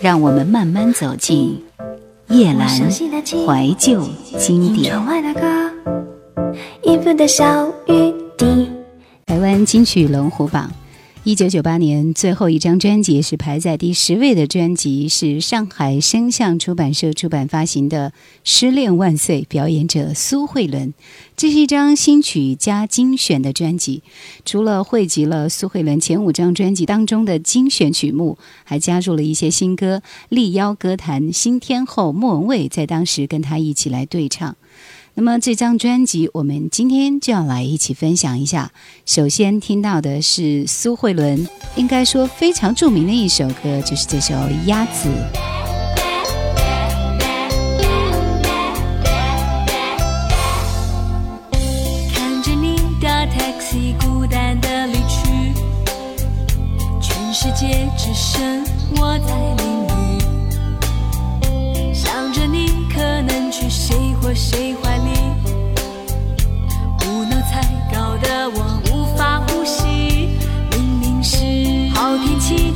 让我们慢慢走进夜阑怀旧经典。台湾金曲龙虎榜。一九九八年最后一张专辑是排在第十位的专辑，是上海声像出版社出版发行的《失恋万岁》，表演者苏慧伦。这是一张新曲加精选的专辑，除了汇集了苏慧伦前五张专辑当中的精选曲目，还加入了一些新歌，力邀歌坛新天后莫文蔚在当时跟他一起来对唱。那么这张专辑，我们今天就要来一起分享一下。首先听到的是苏慧伦，应该说非常著名的一首歌，就是这首《鸭子》。看着你搭 taxi 孤单的离去，全世界只剩我在淋雨，想着你可能去谁或谁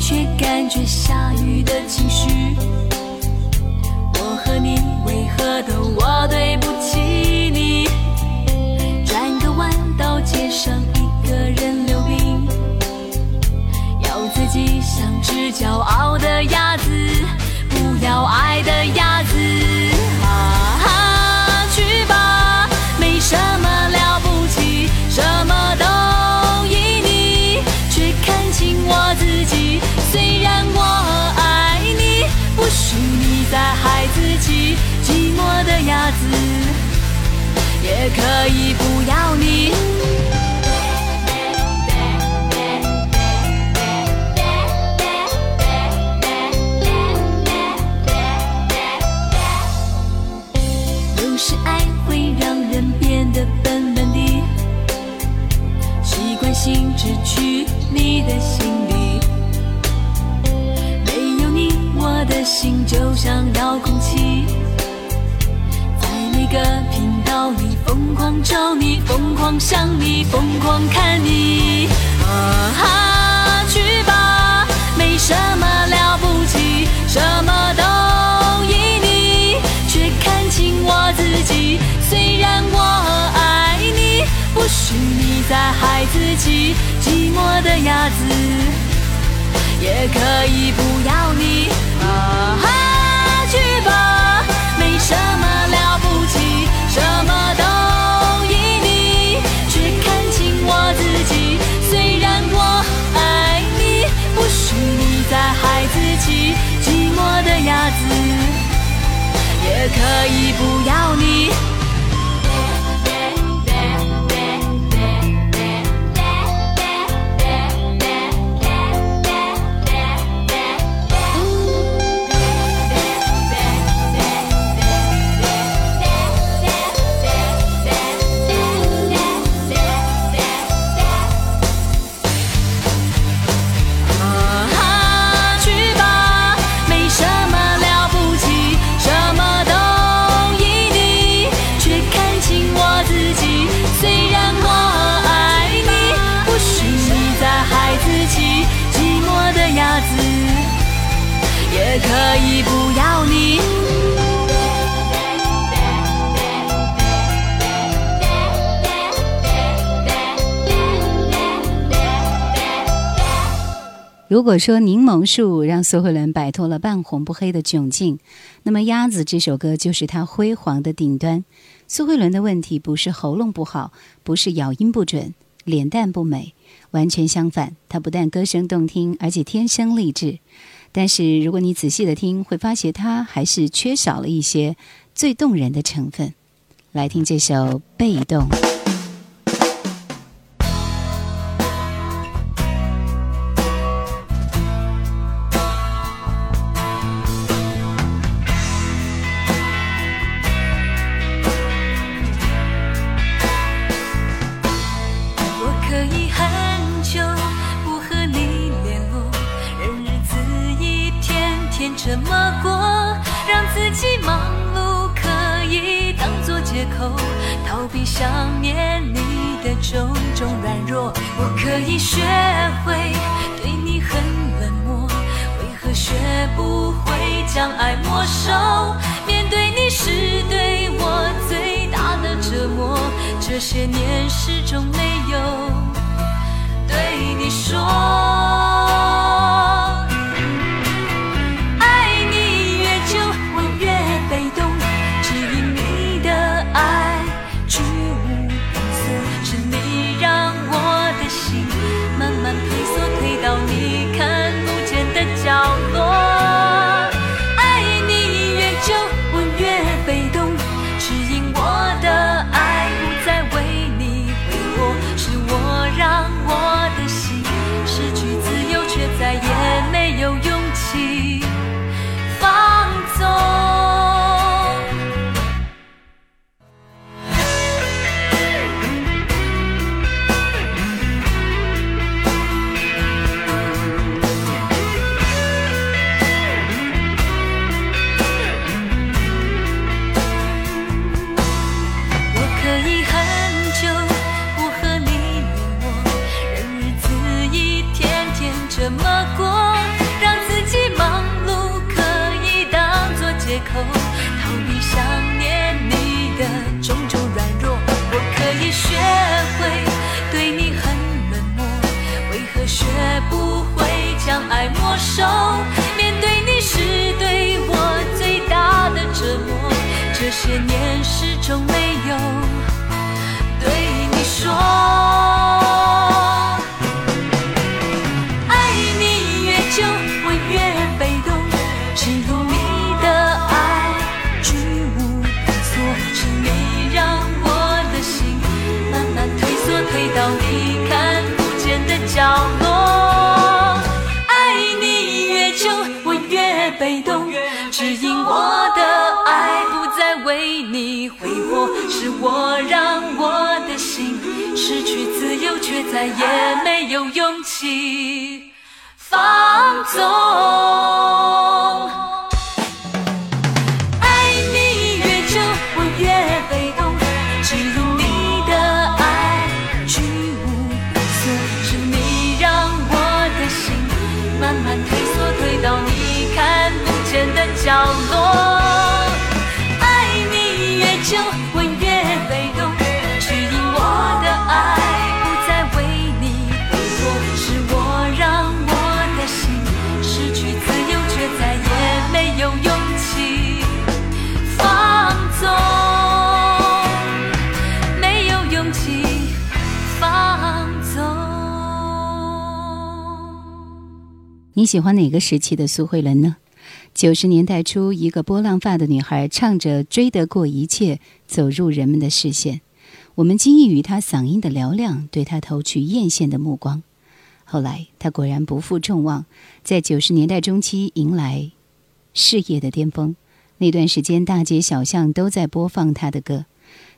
却感觉下雨的情绪。我和你为何都我对也可以不要狂想你，疯狂看你。啊哈，去吧，没什么了不起，什么都依你，却看清我自己。虽然我爱你，不许你再害自己。寂寞的鸭子也可以不要你。啊哈，我已不如果说柠檬树让苏慧伦摆脱了半红不黑的窘境，那么《鸭子》这首歌就是她辉煌的顶端。苏慧伦的问题不是喉咙不好，不是咬音不准，脸蛋不美，完全相反，她不但歌声动听，而且天生丽质。但是如果你仔细的听，会发现它还是缺少了一些最动人的成分。来听这首《被动》。怎么过让自己忙碌可以当作借口逃避想念你的种种软弱。我可以学会对你很冷漠为何学不会将爱没收面对你是对我最大的折磨。这些年始终没有对你说。却再也没有勇气放纵。爱你越久我越被动只因你。的爱居无定所是你。让我的心慢慢退缩退到你看不见的角落。你喜欢哪个时期的苏慧伦呢？九十年代初，一个波浪发的女孩唱着《追得过一切》，走入人们的视线。我们惊异于她嗓音的嘹亮，对她投去艳羡的目光。后来，她果然不负众望，在九十年代中期迎来事业的巅峰。那段时间，大街小巷都在播放她的歌，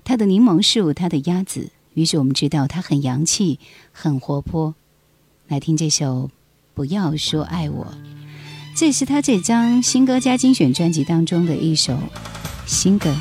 她的柠檬树，她的鸭子。于是我们知道她很洋气，很活泼。来听这首。不要说爱我，这是他这张新歌加精选专辑当中的一首新歌。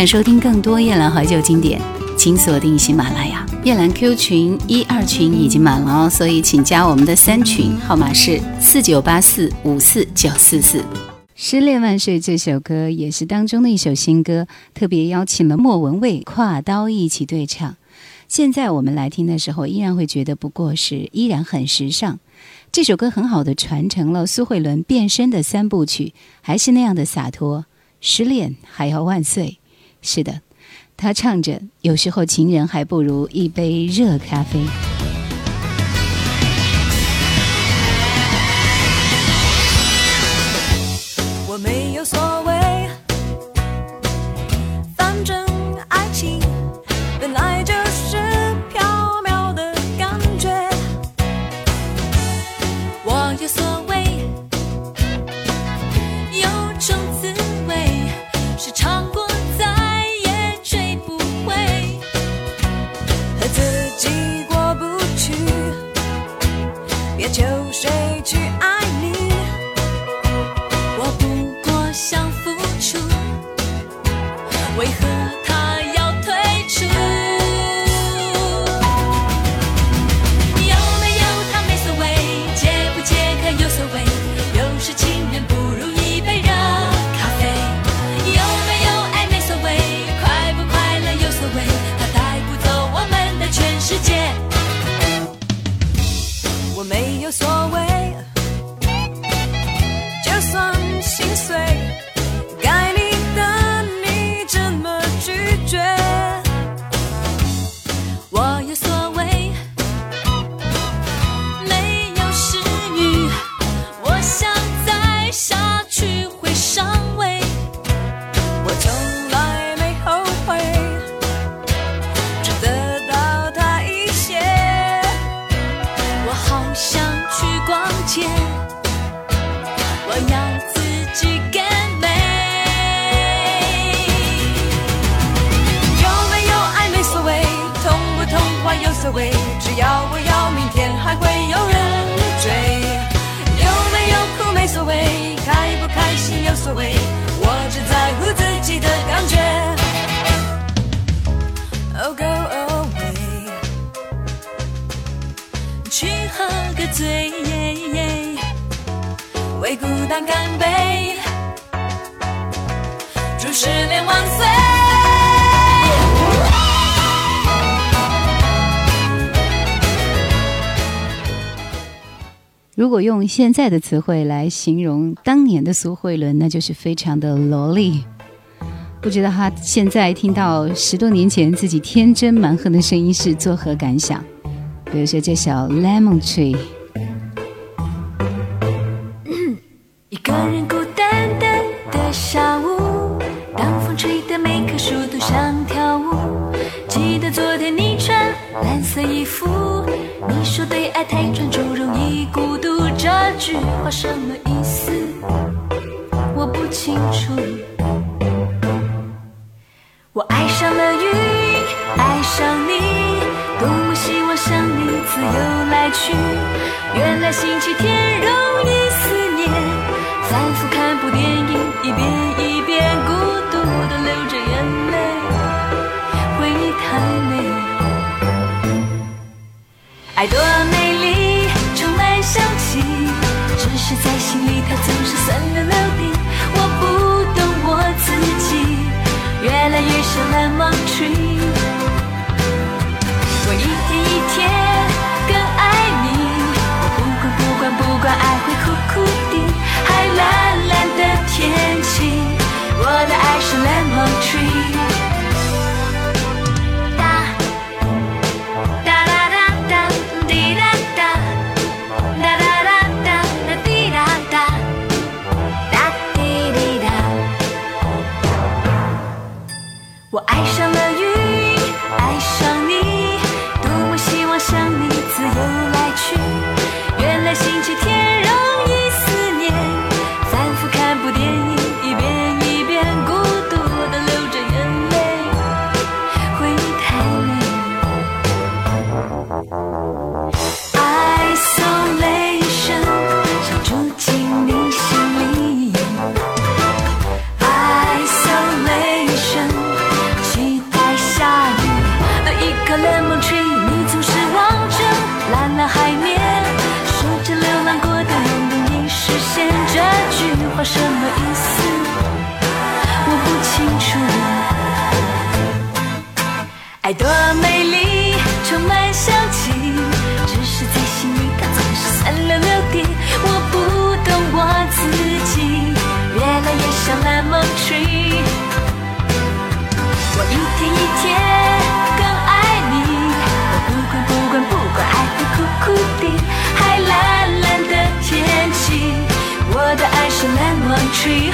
想收听更多夜兰怀旧经典，请锁定喜马拉雅。夜兰 Q 群一二群已经满了哦，所以请加我们的三群，号码是四九八四五四九四四。失恋万岁这首歌也是当中的一首新歌，特别邀请了莫文蔚跨刀一起对唱。现在我们来听的时候，依然会觉得不过时，依然很时尚。这首歌很好的传承了苏慧伦变身的三部曲，还是那样的洒脱。失恋还要万岁，是的。他唱着：“有时候情人还不如一杯热咖啡。”谁去爱你？我不过想付出为何他要退出？有没有他没所谓解不解渴有所谓有时情人不如一杯热咖啡。有没有爱没所谓快不快乐有所谓他带不走我们的全世界。我没有所去更美有没有爱没所谓痛不痛快有所谓只要我要明天还会有人。追有没有哭没所谓开不开心有所谓我只在乎自己的感觉。Oh go away 去喝个醉为孤单干杯。如果用现在的词汇来形容当年的苏慧伦，那就是非常的萝莉。不知道她现在听到十多年前自己天真蛮横的声音是作何感想？比如说这首《Lemon Tree》。句话什么意思？我不清楚。我爱上了云，爱上你，多么希望像你自由来去。原来星期天容易思念。反复看部电影，一遍一遍，孤独的流着眼泪，回忆太美，爱多美心里它总是酸溜溜的。我不懂我自己，越来越像 lemon tree，爱多美丽，充满香气，只是在心里它总是酸溜溜的。我不懂我自己，越来越像 lemon tree。我一天一天更爱你，我不管不管不管爱的苦苦的，海蓝蓝的天气，我的爱是 lemon tree。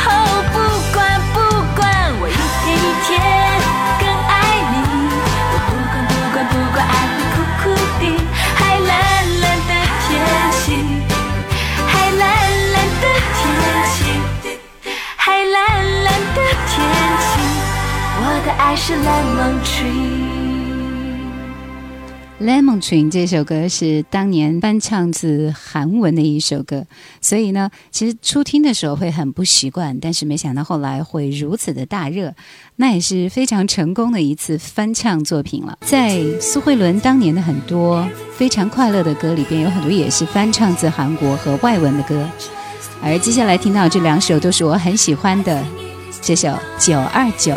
是 lemon tree lemon tree 这首歌是当年翻唱自韩文的一首歌。所以呢其实初听的时候会很不习惯但是没想到后来会如此的大热那也是非常成功的一次翻唱作品了。在苏慧伦当年的很多非常快乐的歌里边有很多也是翻唱自韩国和外文的歌。而接下来听到这两首都是我很喜欢的这首九二九。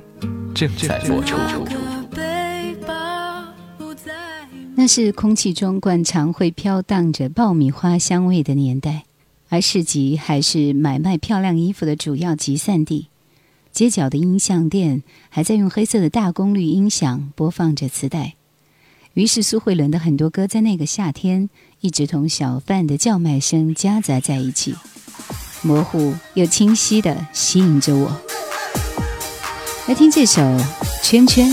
正在播出。那是空气中惯常会飘荡着爆米花香味的年代，而市集还是买卖漂亮衣服的主要集散地。街角的音像店还在用黑色的大功率音响播放着磁带，于是苏慧伦的很多歌在那个夏天一直同小贩的叫卖声夹杂在一起，模糊又清晰地吸引着我。来听这首《圈圈》。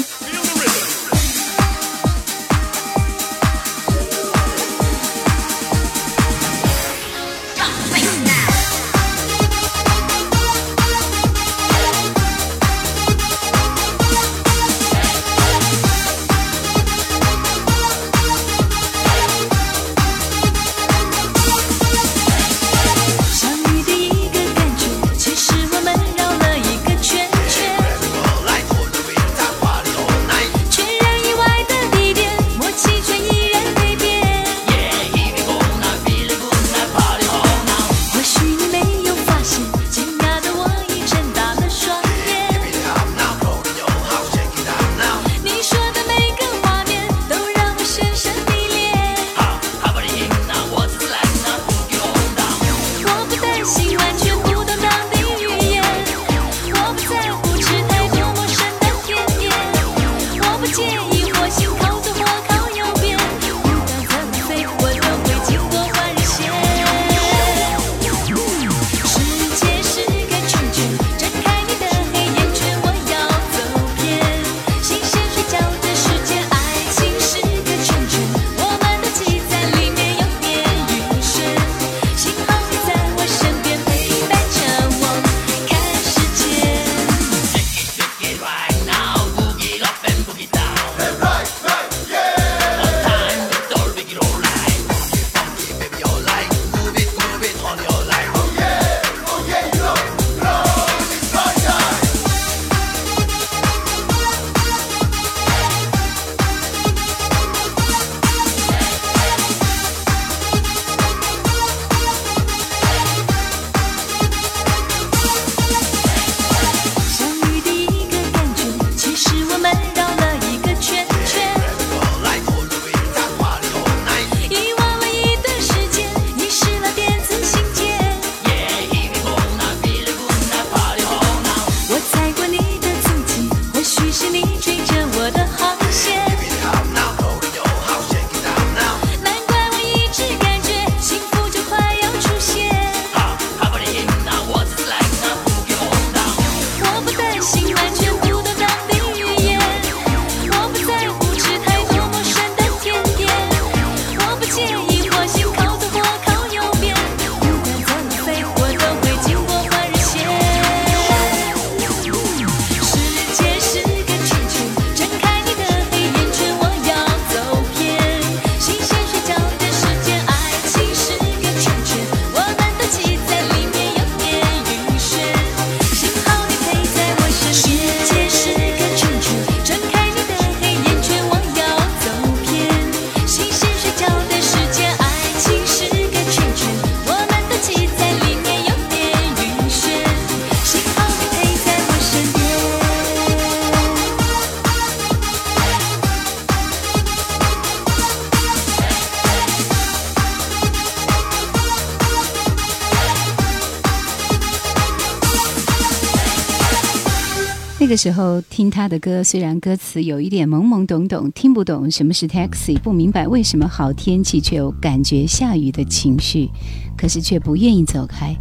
个时候听他的歌，虽然歌词有一点懵懵懂懂，听不懂什么是 taxi，不明白为什么好天气却有感觉下雨的情绪，可是却不愿意走开，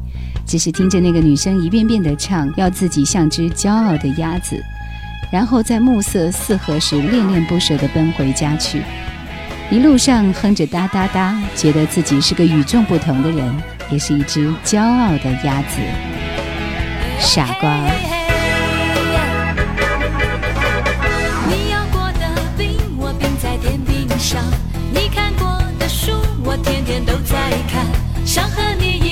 只是听着那个女生一遍遍的唱，要自己像只骄傲的鸭子，然后在暮色四合时恋恋不舍地奔回家去，一路上哼着哒哒哒，觉得自己是个与众不同的人，也是一只骄傲的鸭子，傻瓜。你看过的书，我天天都在看，想和你。